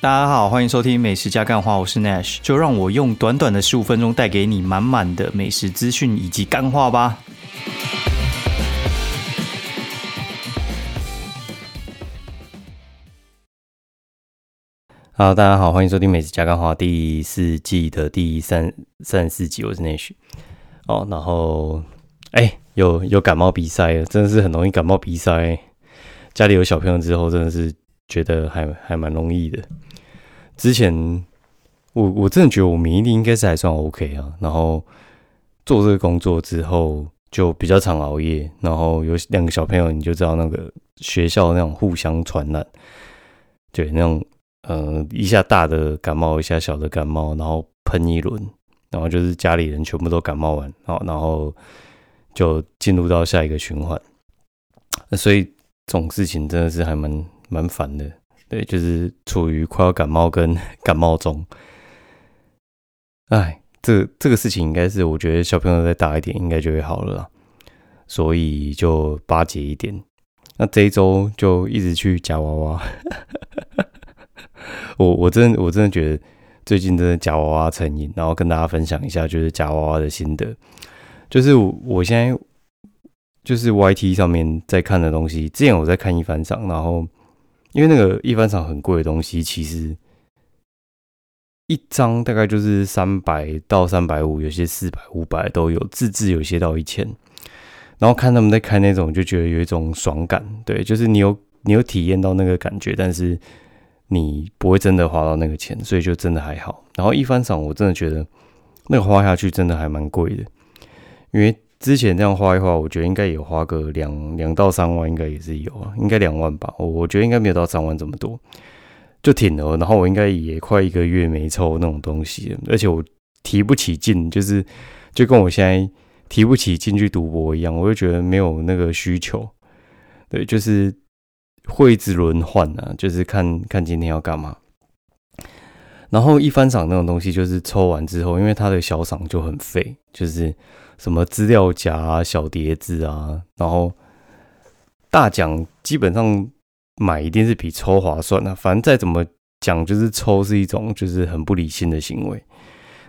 大家好，欢迎收听美食加干话，我是 Nash，就让我用短短的十五分钟带给你满满的美食资讯以及干话吧。好，大家好，欢迎收听美食加干话第四季的第三三十四集，我是 Nash。哦，然后哎，有有感冒鼻塞了，真的是很容易感冒鼻塞。家里有小朋友之后，真的是觉得还还蛮容易的。之前我我真的觉得我免疫力应该是还算 OK 啊，然后做这个工作之后就比较常熬夜，然后有两个小朋友，你就知道那个学校那种互相传染，对那种呃一下大的感冒，一下小的感冒，然后喷一轮，然后就是家里人全部都感冒完，然后，然后就进入到下一个循环，所以这种事情真的是还蛮蛮烦的。对，就是处于快要感冒跟 感冒中。哎，这这个事情应该是我觉得小朋友再大一点，应该就会好了，所以就巴结一点。那这一周就一直去夹娃娃。我我真的我真的觉得最近真的夹娃娃成瘾，然后跟大家分享一下就是夹娃娃的心得。就是我现在就是 YT 上面在看的东西，之前我在看一番赏，然后。因为那个一番赏很贵的东西，其实一张大概就是三百到三百五，有些四百、五百都有，自制有些到一千。然后看他们在开那种，就觉得有一种爽感，对，就是你有你有体验到那个感觉，但是你不会真的花到那个钱，所以就真的还好。然后一番赏，我真的觉得那个花下去真的还蛮贵的，因为。之前这样花一花，我觉得应该有花个两两到三万，应该也是有啊，应该两万吧。我我觉得应该没有到三万这么多，就挺了。然后我应该也快一个月没抽那种东西了，而且我提不起劲，就是就跟我现在提不起劲去赌博一样，我就觉得没有那个需求。对，就是会一直轮换啊，就是看看今天要干嘛。然后一翻赏那种东西，就是抽完之后，因为它的小赏就很废，就是。什么资料夹啊、小碟子啊，然后大奖基本上买一定是比抽划算的。反正再怎么讲，就是抽是一种就是很不理性的行为。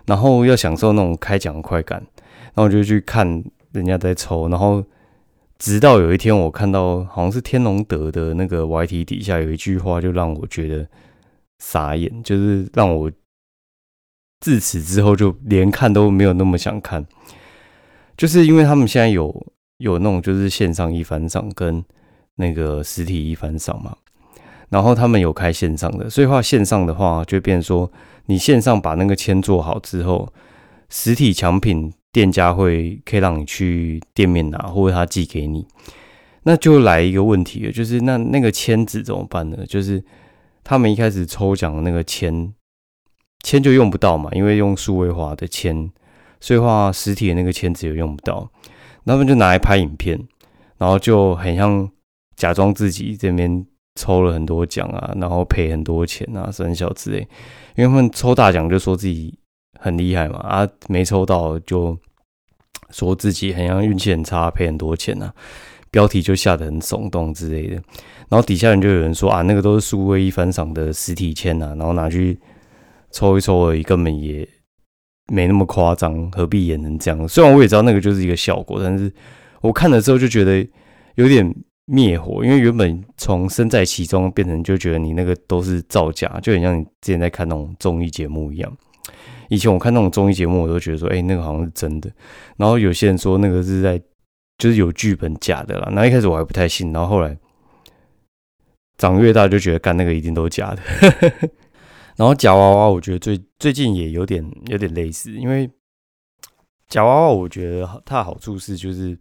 然后要享受那种开奖快感，然后就去看人家在抽。然后直到有一天，我看到好像是天龙德的那个 YT 底下有一句话，就让我觉得傻眼，就是让我自此之后就连看都没有那么想看。就是因为他们现在有有那种就是线上一番赏跟那个实体一番赏嘛，然后他们有开线上的，所以话线上的话就变说，你线上把那个签做好之后，实体奖品店家会可以让你去店面拿，或者他寄给你，那就来一个问题了，就是那那个签纸怎么办呢？就是他们一开始抽奖的那个签签就用不到嘛，因为用数位化的签。所以话实体的那个签纸也用不到，他们就拿来拍影片，然后就很像假装自己这边抽了很多奖啊，然后赔很多钱啊，生小之类。因为他们抽大奖就说自己很厉害嘛，啊没抽到就说自己很像运气很差，赔很多钱啊，标题就下得很耸动之类的。然后底下人就有人说啊，那个都是数位一番赏的实体签啊，然后拿去抽一抽而已，根本也。没那么夸张，何必演成这样？虽然我也知道那个就是一个效果，但是我看了之后就觉得有点灭火，因为原本从身在其中变成就觉得你那个都是造假，就很像你之前在看那种综艺节目一样。以前我看那种综艺节目，我都觉得说，哎，那个好像是真的。然后有些人说那个是在就是有剧本假的啦。那一开始我还不太信，然后后来长越大就觉得干那个一定都是假的。然后夹娃娃，我觉得最最近也有点有点类似，因为夹娃娃，我觉得它的好处是，就是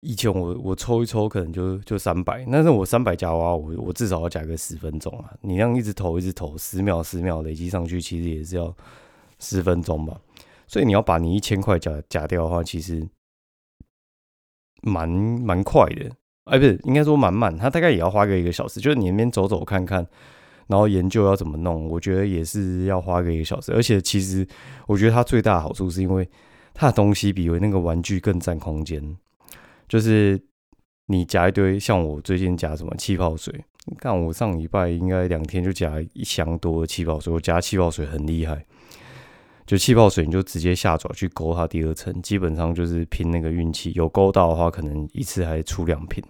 以前我我抽一抽可能就就三百，但是我三百夹娃娃，我我至少要夹个十分钟啊！你这样一直投一直投，十秒十秒累积上去，其实也是要十分钟吧。所以你要把你一千块夹夹掉的话，其实蛮蛮快的，哎，不是应该说蛮慢，它大概也要花个一个小时，就是你那边走走看看。然后研究要怎么弄，我觉得也是要花个一个小时。而且其实我觉得它最大的好处是因为它的东西比那个玩具更占空间。就是你夹一堆，像我最近夹什么气泡水，看我上礼拜应该两天就夹一箱多的气泡水，我夹气泡水很厉害，就气泡水你就直接下爪去勾它第二层，基本上就是拼那个运气，有勾到的话，可能一次还出两瓶。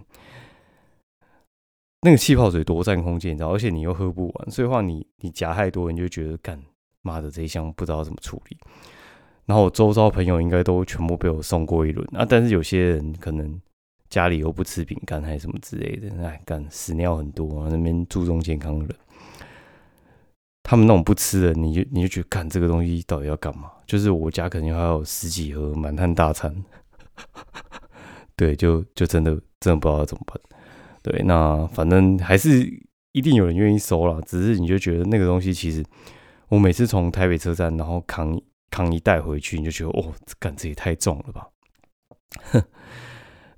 那个气泡水多占空间，你知道，而且你又喝不完，所以话你你夹太多，你就觉得干妈的这一箱不知道怎么处理。然后我周遭朋友应该都全部被我送过一轮啊，但是有些人可能家里又不吃饼干还是什么之类的，哎干屎尿很多，那边注重健康的人，他们那种不吃的，你就你就觉得干这个东西到底要干嘛？就是我家肯定还有十几盒满汉大餐，对，就就真的真的不知道怎么办。对，那反正还是一定有人愿意收了，只是你就觉得那个东西其实，我每次从台北车站然后扛扛一袋回去，你就觉得哦，干这也太重了吧，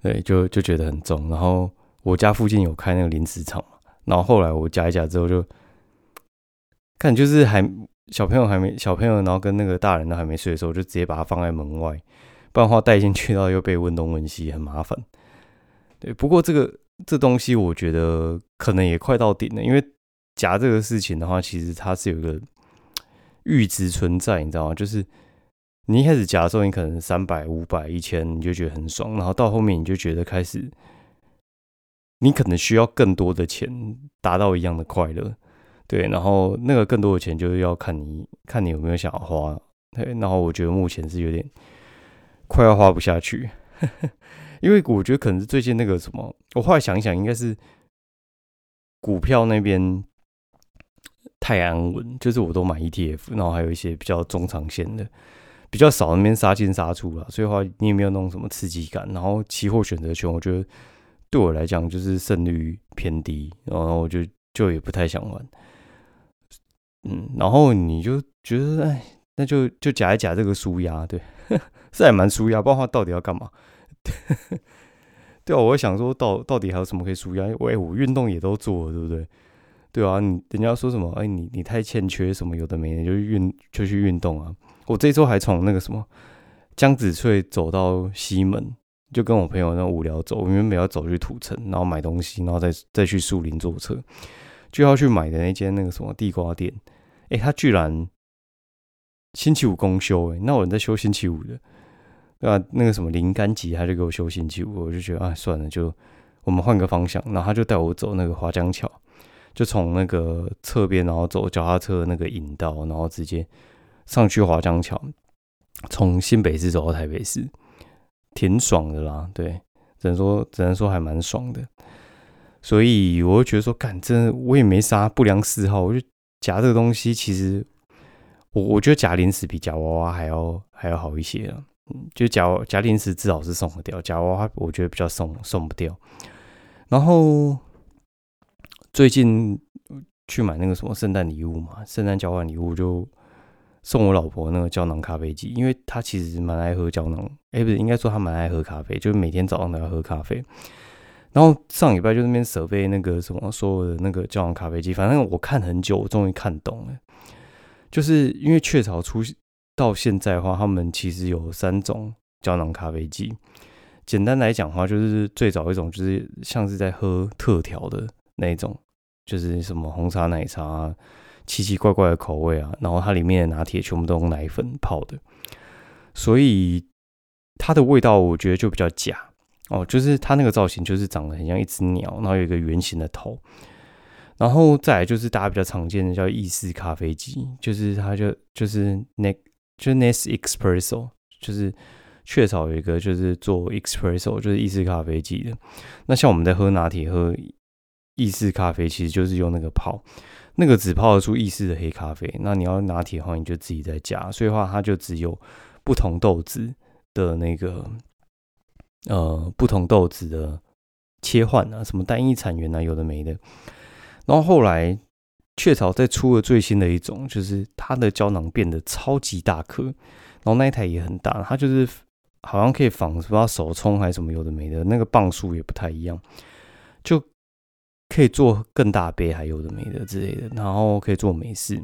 对，就就觉得很重。然后我家附近有开那个零食厂嘛，然后后来我夹一夹之后就，看就是还小朋友还没小朋友，然后跟那个大人都还没睡的时候，就直接把它放在门外，不然的话带进去到又被问东问西，很麻烦。对，不过这个。这东西我觉得可能也快到顶了，因为夹这个事情的话，其实它是有个阈值存在，你知道吗？就是你一开始夹的时候，你可能三百、五百、一千，你就觉得很爽，然后到后面你就觉得开始，你可能需要更多的钱达到一样的快乐，对，然后那个更多的钱就是要看你看你有没有想要花，对，然后我觉得目前是有点快要花不下去。因为我觉得可能是最近那个什么，我后来想一想，应该是股票那边太安稳，就是我都买 ETF，然后还有一些比较中长线的，比较少那边杀进杀出了，所以话你也没有那种什么刺激感。然后期货选择权，我觉得对我来讲就是胜率偏低，然后我就就也不太想玩。嗯，然后你就觉得哎，那就就夹一夹这个输压，对，是还蛮输压，不知道到底要干嘛。对啊，我会想说，到到底还有什么可以舒压？喂，我运动也都做了，对不对？对啊，你人家说什么？哎，你你太欠缺什么？有的没的，就运就去运动啊！我这周还从那个什么江子翠走到西门，就跟我朋友那无聊走，因为没要走去土城，然后买东西，然后再再去树林坐车，就要去买的那间那个什么地瓜店。哎，他居然星期五公休，哎，那我人在休星期五的。啊，那个什么零干级，他就给我修星期五，我就觉得啊，算了，就我们换个方向。然后他就带我走那个华江桥，就从那个侧边，然后走脚踏车那个引道，然后直接上去华江桥，从新北市走到台北市，挺爽的啦。对，只能说只能说还蛮爽的。所以我就觉得说，干，真的我也没啥不良嗜好，我就夹这个东西，其实我我觉得夹零食比夹娃娃还要还要好一些啊。嗯，就假假零食至少是送得掉，假娃娃我觉得比较送送不掉。然后最近去买那个什么圣诞礼物嘛，圣诞交换礼物就送我老婆那个胶囊咖啡机，因为她其实蛮爱喝胶囊，哎，不是应该说她蛮爱喝咖啡，就是每天早上都要喝咖啡。然后上礼拜就那边设备那个什么所有的那个胶囊咖啡机，反正我看很久，我终于看懂了，就是因为雀巢出。到现在的话，他们其实有三种胶囊咖啡机。简单来讲的话，就是最早一种就是像是在喝特调的那种，就是什么红茶、奶茶，奇奇怪怪的口味啊。然后它里面的拿铁全部都用奶粉泡的，所以它的味道我觉得就比较假哦。就是它那个造型就是长得很像一只鸟，然后有一个圆形的头。然后再来就是大家比较常见的叫意式咖啡机，就是它就就是那。就是 Nes Espresso，就是雀巢有一个就是做 Espresso，就是意式咖啡机的。那像我们在喝拿铁、喝意式咖啡，其实就是用那个泡，那个只泡得出意式的黑咖啡。那你要拿铁的话，你就自己在加。所以话，它就只有不同豆子的那个呃不同豆子的切换啊，什么单一产源啊，有的没的。然后后来。雀巢在出了最新的一种，就是它的胶囊变得超级大颗，然后那一台也很大，它就是好像可以仿不知道手冲还是什么有的没的，那个磅数也不太一样，就可以做更大杯还有的没的之类的，然后可以做美式。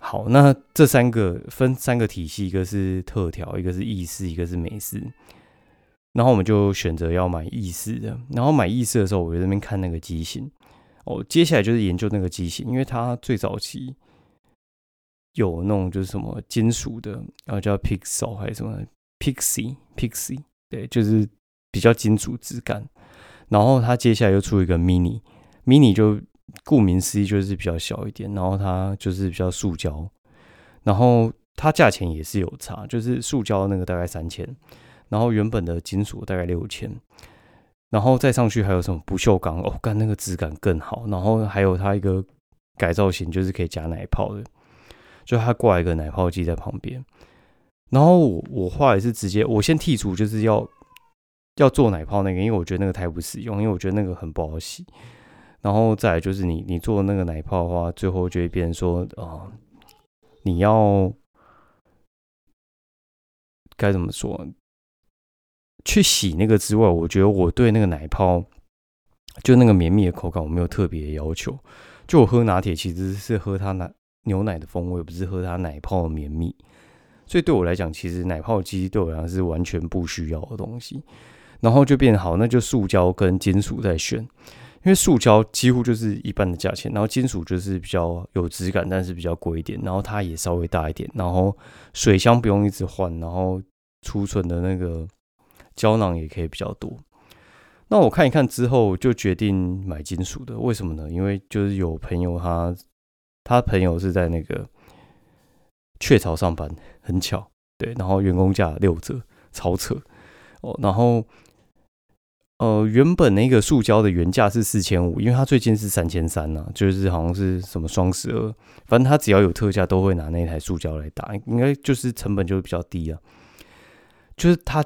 好，那这三个分三个体系，一个是特调，一个是意式，一个是美式。然后我们就选择要买意式的，然后买意式的时候，我在那边看那个机型。哦，接下来就是研究那个机型，因为它最早期有那种就是什么金属的，然后叫 Pixel 还是什么 Pixie Pixie，对，就是比较金属质感。然后它接下来又出一个 Mini，Mini 就顾名思义就是比较小一点，然后它就是比较塑胶，然后它价钱也是有差，就是塑胶那个大概三千，然后原本的金属大概六千，然后再上去还有什么不锈钢哦，干那个质感更好，然后还有它一个改造型就是可以加奶泡的，就它挂一个奶泡机在旁边，然后我我后来是直接我先剔除就是要要做奶泡那个，因为我觉得那个太不实用，因为我觉得那个很不好洗。然后再来就是你你做那个奶泡的话，最后就会变成说啊，你要该怎么说？去洗那个之外，我觉得我对那个奶泡就那个绵密的口感，我没有特别的要求。就我喝拿铁其实是喝它奶牛奶的风味，不是喝它奶泡的绵密。所以对我来讲，其实奶泡机对我来讲是完全不需要的东西。然后就变好，那就塑胶跟金属在选。因为塑胶几乎就是一半的价钱，然后金属就是比较有质感，但是比较贵一点，然后它也稍微大一点，然后水箱不用一直换，然后储存的那个胶囊也可以比较多。那我看一看之后就决定买金属的，为什么呢？因为就是有朋友他他朋友是在那个雀巢上班，很巧，对，然后员工价六折，超扯哦，然后。呃，原本那个塑胶的原价是四千五，因为它最近是三千三呢，就是好像是什么双十二，反正它只要有特价都会拿那台塑胶来打，应该就是成本就比较低啊。就是它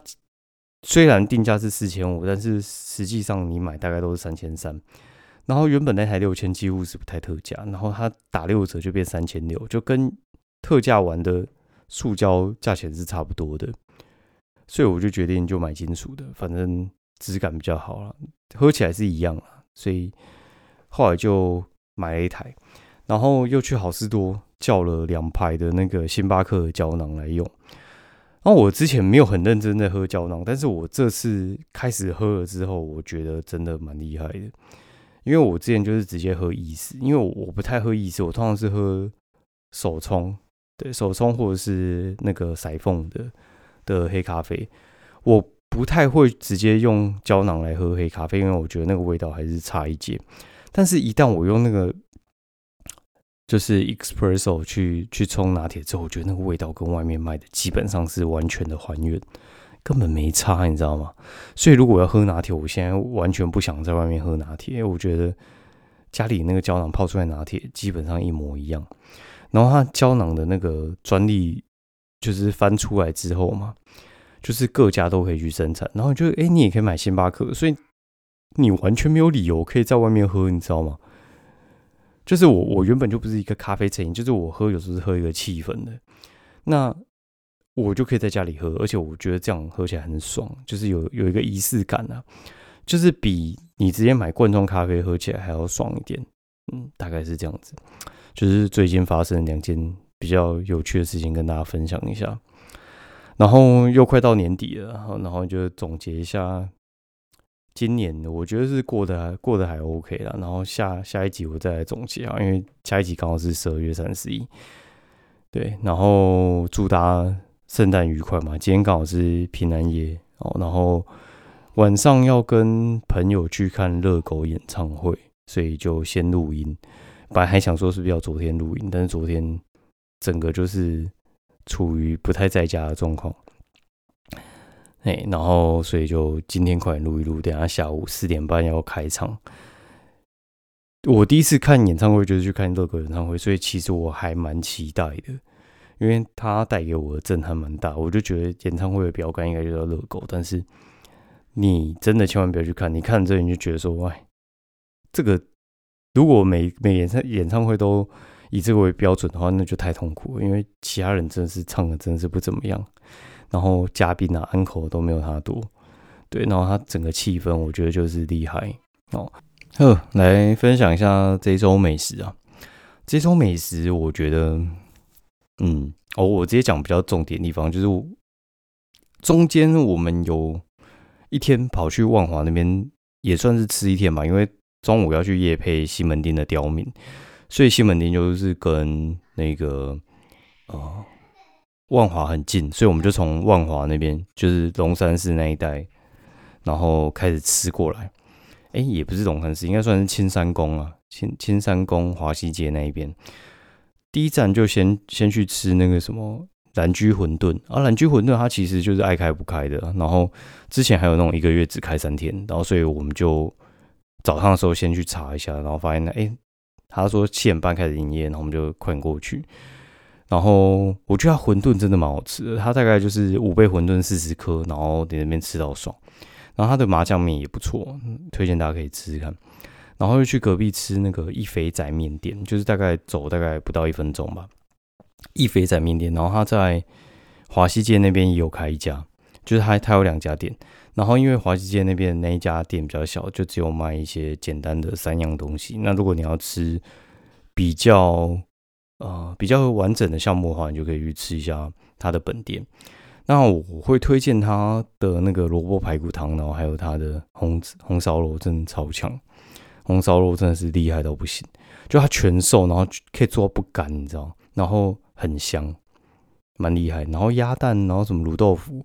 虽然定价是四千五，但是实际上你买大概都是三千三。然后原本那台六千几乎是不太特价，然后它打六折就变三千六，就跟特价完的塑胶价钱是差不多的，所以我就决定就买金属的，反正。质感比较好了，喝起来是一样啊，所以后来就买了一台，然后又去好事多叫了两排的那个星巴克的胶囊来用。然后我之前没有很认真的喝胶囊，但是我这次开始喝了之后，我觉得真的蛮厉害的。因为我之前就是直接喝意式，因为我我不太喝意式，我通常是喝手冲，对手冲或者是那个塞缝的的黑咖啡，我。不太会直接用胶囊来喝黑咖啡，因为我觉得那个味道还是差一截。但是，一旦我用那个就是 espresso 去去冲拿铁之后，我觉得那个味道跟外面卖的基本上是完全的还原，根本没差，你知道吗？所以，如果要喝拿铁，我现在完全不想在外面喝拿铁，因为我觉得家里那个胶囊泡出来拿铁基本上一模一样。然后，它胶囊的那个专利就是翻出来之后嘛。就是各家都可以去生产，然后就哎，你也可以买星巴克，所以你完全没有理由可以在外面喝，你知道吗？就是我我原本就不是一个咖啡成瘾，就是我喝有时候是喝一个气氛的，那我就可以在家里喝，而且我觉得这样喝起来很爽，就是有有一个仪式感啊，就是比你直接买罐装咖啡喝起来还要爽一点，嗯，大概是这样子。就是最近发生两件比较有趣的事情，跟大家分享一下。然后又快到年底了，然后然后就总结一下今年，我觉得是过得过得还 OK 了。然后下下一集我再来总结啊，因为下一集刚好是十二月三十一，对。然后祝大家圣诞愉快嘛，今天刚好是平安夜哦。然后晚上要跟朋友去看热狗演唱会，所以就先录音。本来还想说是不是要昨天录音，但是昨天整个就是。处于不太在家的状况，哎，然后所以就今天快点录一录，等下下午四点半要开场。我第一次看演唱会就是去看乐狗演唱会，所以其实我还蛮期待的，因为他带给我的震撼蛮大。我就觉得演唱会的标杆应该就叫乐狗，但是你真的千万不要去看，你看这你就觉得说，喂，这个如果每每演唱演唱会都。以这个为标准的话，那就太痛苦了，因为其他人真的是唱的真的是不怎么样，然后嘉宾啊安口都没有他多，对，然后他整个气氛我觉得就是厉害哦。呵，来分享一下这周美食啊，这周美食我觉得，嗯，哦，我直接讲比较重点地方，就是中间我们有一天跑去万华那边，也算是吃一天吧，因为中午要去夜配西门町的刁民，所以西门町就是跟那个呃万华很近，所以我们就从万华那边，就是龙山寺那一带，然后开始吃过来。哎，也不是龙山寺，应该算是青山宫啊，青青山宫华西街那一边。第一站就先先去吃那个什么蓝居馄饨啊，蓝居馄饨它其实就是爱开不开的，然后之前还有那种一个月只开三天，然后所以我们就早上的时候先去查一下，然后发现呢，哎，他说七点半开始营业，然后我们就快点过去。然后我觉得它馄饨真的蛮好吃的，他大概就是五倍馄饨四十颗，然后在那边吃到爽。然后他的麻酱面也不错，推荐大家可以吃吃看。然后又去隔壁吃那个一肥仔面店，就是大概走大概不到一分钟吧。一肥仔面店，然后他在华西街那边也有开一家，就是他他有两家店。然后因为华西街那边那一家店比较小，就只有卖一些简单的三样东西。那如果你要吃比较呃比较完整的项目的话，你就可以去吃一下它的本店。那我会推荐他的那个萝卜排骨汤，然后还有他的红红烧肉，真的超强。红烧肉真的是厉害到不行，就它全瘦，然后可以做到不干，你知道？然后很香，蛮厉害。然后鸭蛋，然后什么卤豆腐，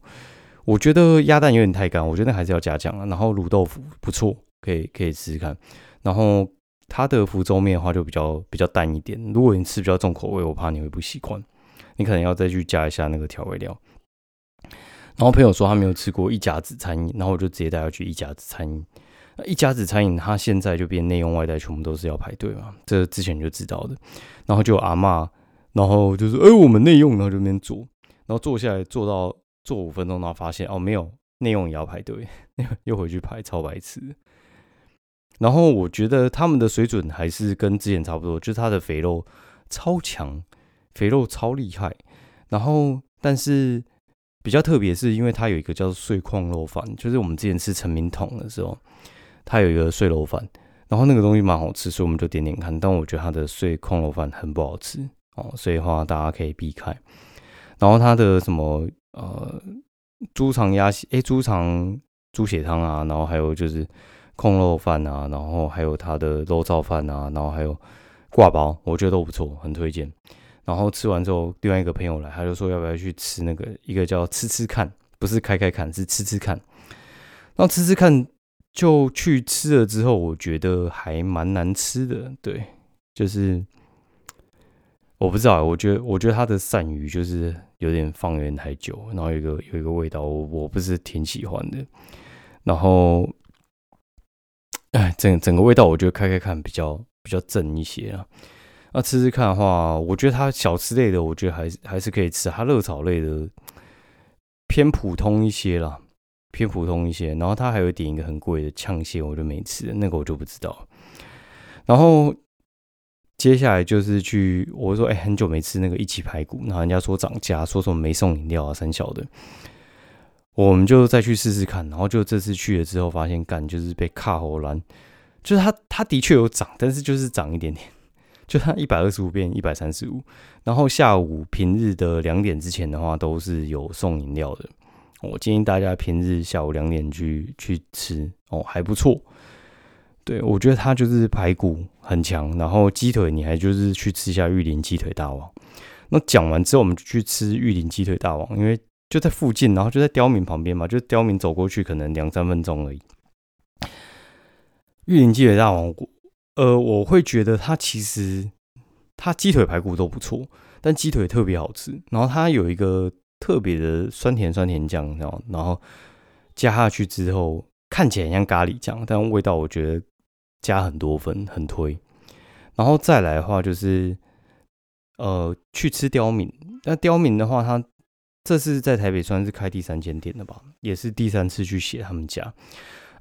我觉得鸭蛋有点太干，我觉得那还是要加酱啊。然后卤豆腐不错，可以可以试试看。然后它的福州面的话就比较比较淡一点，如果你吃比较重口味，我怕你会不习惯，你可能要再去加一下那个调味料。然后朋友说他没有吃过一家子餐饮，然后我就直接带他去一家子餐饮。一家子餐饮，它现在就变内用外带，全部都是要排队嘛，这之前就知道的。然后就阿妈，然后就是哎，我们内用，然后就那边做，然后坐下来坐到坐五分钟，然后发现哦，没有内用也要排队，又回去排，超白痴。然后我觉得他们的水准还是跟之前差不多，就是它的肥肉超强，肥肉超厉害。然后但是比较特别，是因为它有一个叫做碎矿肉饭，就是我们之前吃陈明桶的时候。它有一个碎肉饭，然后那个东西蛮好吃，所以我们就点点看。但我觉得它的碎矿肉饭很不好吃哦，所以的话大家可以避开。然后它的什么呃猪肠鸭血，哎猪肠猪血汤啊，然后还有就是控肉饭啊，然后还有它的肉燥饭啊，然后还有挂包，我觉得都不错，很推荐。然后吃完之后，另外一个朋友来，他就说要不要去吃那个一个叫吃吃看，不是开开看，是吃吃看。然后吃吃看。就去吃了之后，我觉得还蛮难吃的。对，就是我不知道，我觉得我觉得它的鳝鱼就是有点放有点太久，然后有一个有一个味道，我我不是挺喜欢的。然后，哎，整整个味道，我觉得开开看比较比较正一些啊。那吃吃看的话，我觉得它小吃类的，我觉得还是还是可以吃。它热炒类的偏普通一些啦。偏普通一些，然后它还有点一个很贵的呛蟹，我就没吃，那个我就不知道。然后接下来就是去，我说哎，很久没吃那个一起排骨，然后人家说涨价，说什么没送饮料啊，三小的，我们就再去试试看。然后就这次去了之后，发现干就是被卡喉烂，就是它它的确有涨，但是就是涨一点点，就它一百二十五变一百三十五。然后下午平日的两点之前的话，都是有送饮料的。我建议大家平日下午两点去去吃哦，还不错。对我觉得它就是排骨很强，然后鸡腿你还就是去吃一下玉林鸡腿大王。那讲完之后，我们就去吃玉林鸡腿大王，因为就在附近，然后就在刁民旁边嘛，就刁民走过去可能两三分钟而已。玉林鸡腿大王，呃，我会觉得它其实它鸡腿排骨都不错，但鸡腿特别好吃。然后它有一个。特别的酸甜酸甜酱，然后然后加下去之后，看起来像咖喱酱，但味道我觉得加很多分，很推。然后再来的话就是，呃，去吃刁民。那刁民的话，他这是在台北算是开第三间店的吧，也是第三次去写他们家。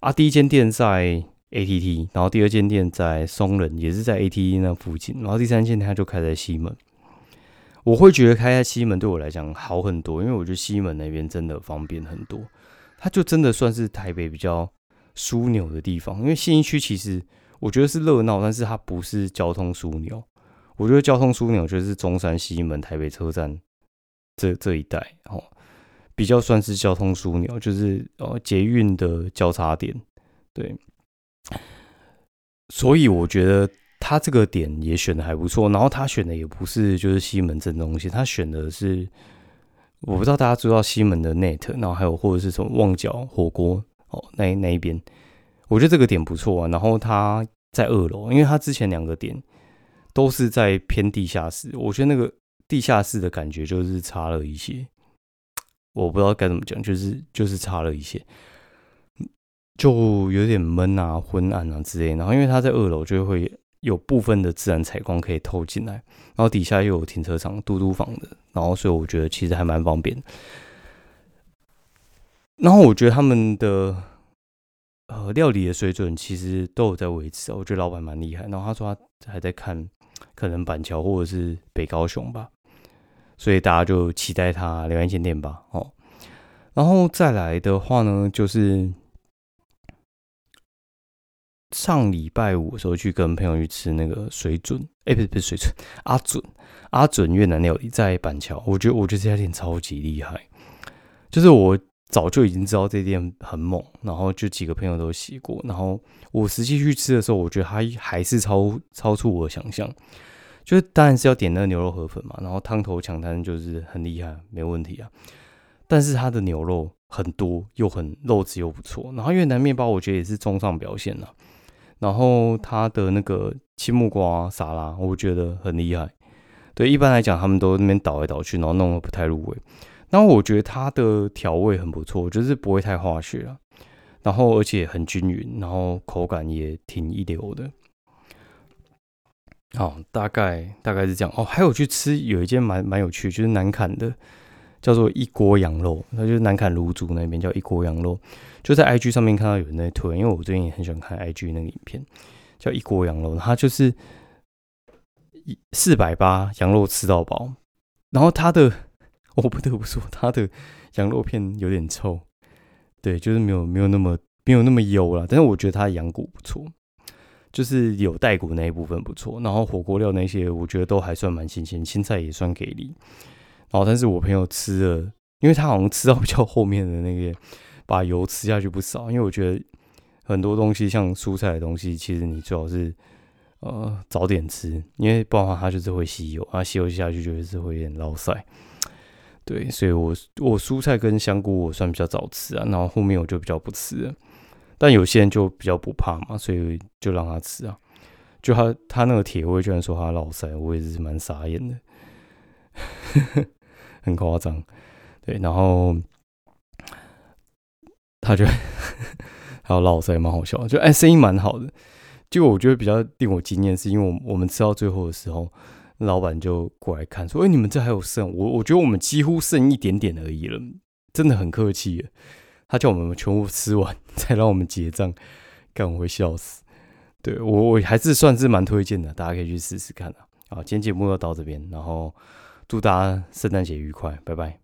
啊，第一间店在 ATT，然后第二间店在松仁，也是在 ATT 那附近，然后第三间他就开在西门。我会觉得开在西门对我来讲好很多，因为我觉得西门那边真的方便很多。它就真的算是台北比较枢纽的地方，因为信义区其实我觉得是热闹，但是它不是交通枢纽。我觉得交通枢纽就是中山、西门、台北车站这这一带，哦，比较算是交通枢纽，就是呃捷运的交叉点。对，所以我觉得他这个点也选的还不错。然后他选的也不是就是西门镇东西，他选的是我不知道大家知道西门的 Net，然后还有或者是什么旺角火锅哦，那那一边，我觉得这个点不错啊。然后他在二楼，因为他之前两个点都是在偏地下室，我觉得那个地下室的感觉就是差了一些。我不知道该怎么讲，就是就是差了一些。就有点闷啊、昏暗啊之类，然后因为它在二楼，就会有部分的自然采光可以透进来，然后底下又有停车场、嘟嘟房的，然后所以我觉得其实还蛮方便。然后我觉得他们的呃料理的水准其实都有在维持，我觉得老板蛮厉害。然后他说他还在看可能板桥或者是北高雄吧，所以大家就期待他留言间店吧。哦，然后再来的话呢，就是。上礼拜五的时候去跟朋友去吃那个水准，哎，不是不是水准，阿准阿准越南料理在板桥，我觉得我觉得这家店超级厉害，就是我早就已经知道这店很猛，然后就几个朋友都洗过，然后我实际去吃的时候，我觉得它还是超超出我的想象，就是当然是要点那个牛肉河粉嘛，然后汤头抢滩就是很厉害，没问题啊，但是它的牛肉很多又很肉质又不错，然后越南面包我觉得也是中上表现了。然后它的那个青木瓜沙拉，我觉得很厉害。对，一般来讲，他们都那边倒来倒去，然后弄得不太入味。然后我觉得它的调味很不错，就是不会太化学啊。然后而且很均匀，然后口感也挺一流的。好，大概大概是这样哦。还有去吃有一间蛮蛮有趣，就是南坎的。叫做一锅羊肉，那就是南坎卤煮那边叫一锅羊肉，就在 IG 上面看到有人在推，因为我最近也很喜欢看 IG 那个影片，叫一锅羊肉，它就是一四百八羊肉吃到饱，然后它的我不得不说，它的羊肉片有点臭，对，就是没有没有那么没有那么油了，但是我觉得它的羊骨不错，就是有带骨那一部分不错，然后火锅料那些我觉得都还算蛮新鲜，青菜也算给力。然后，但是我朋友吃了，因为他好像吃到比较后面的那个，把油吃下去不少。因为我觉得很多东西像蔬菜的东西，其实你最好是呃早点吃，因为不然的话它就是会吸油，啊吸油下去就是会有点捞塞。对，所以我我蔬菜跟香菇我算比较早吃啊，然后后面我就比较不吃了。但有些人就比较不怕嘛，所以就让他吃啊。就他他那个铁胃居然说他老塞，我也是蛮傻眼的。很夸张，对，然后他就 还有老塞蛮好笑，就哎声音蛮好的。就我觉得比较令我惊艳，是因为我我们吃到最后的时候，老板就过来看说：“哎，你们这还有剩？我我觉得我们几乎剩一点点而已了，真的很客气。”他叫我们全部吃完 才让我们结账，看我会笑死。对我我还是算是蛮推荐的，大家可以去试试看啊。好，今天节目就到这边，然后祝大家圣诞节愉快，拜拜。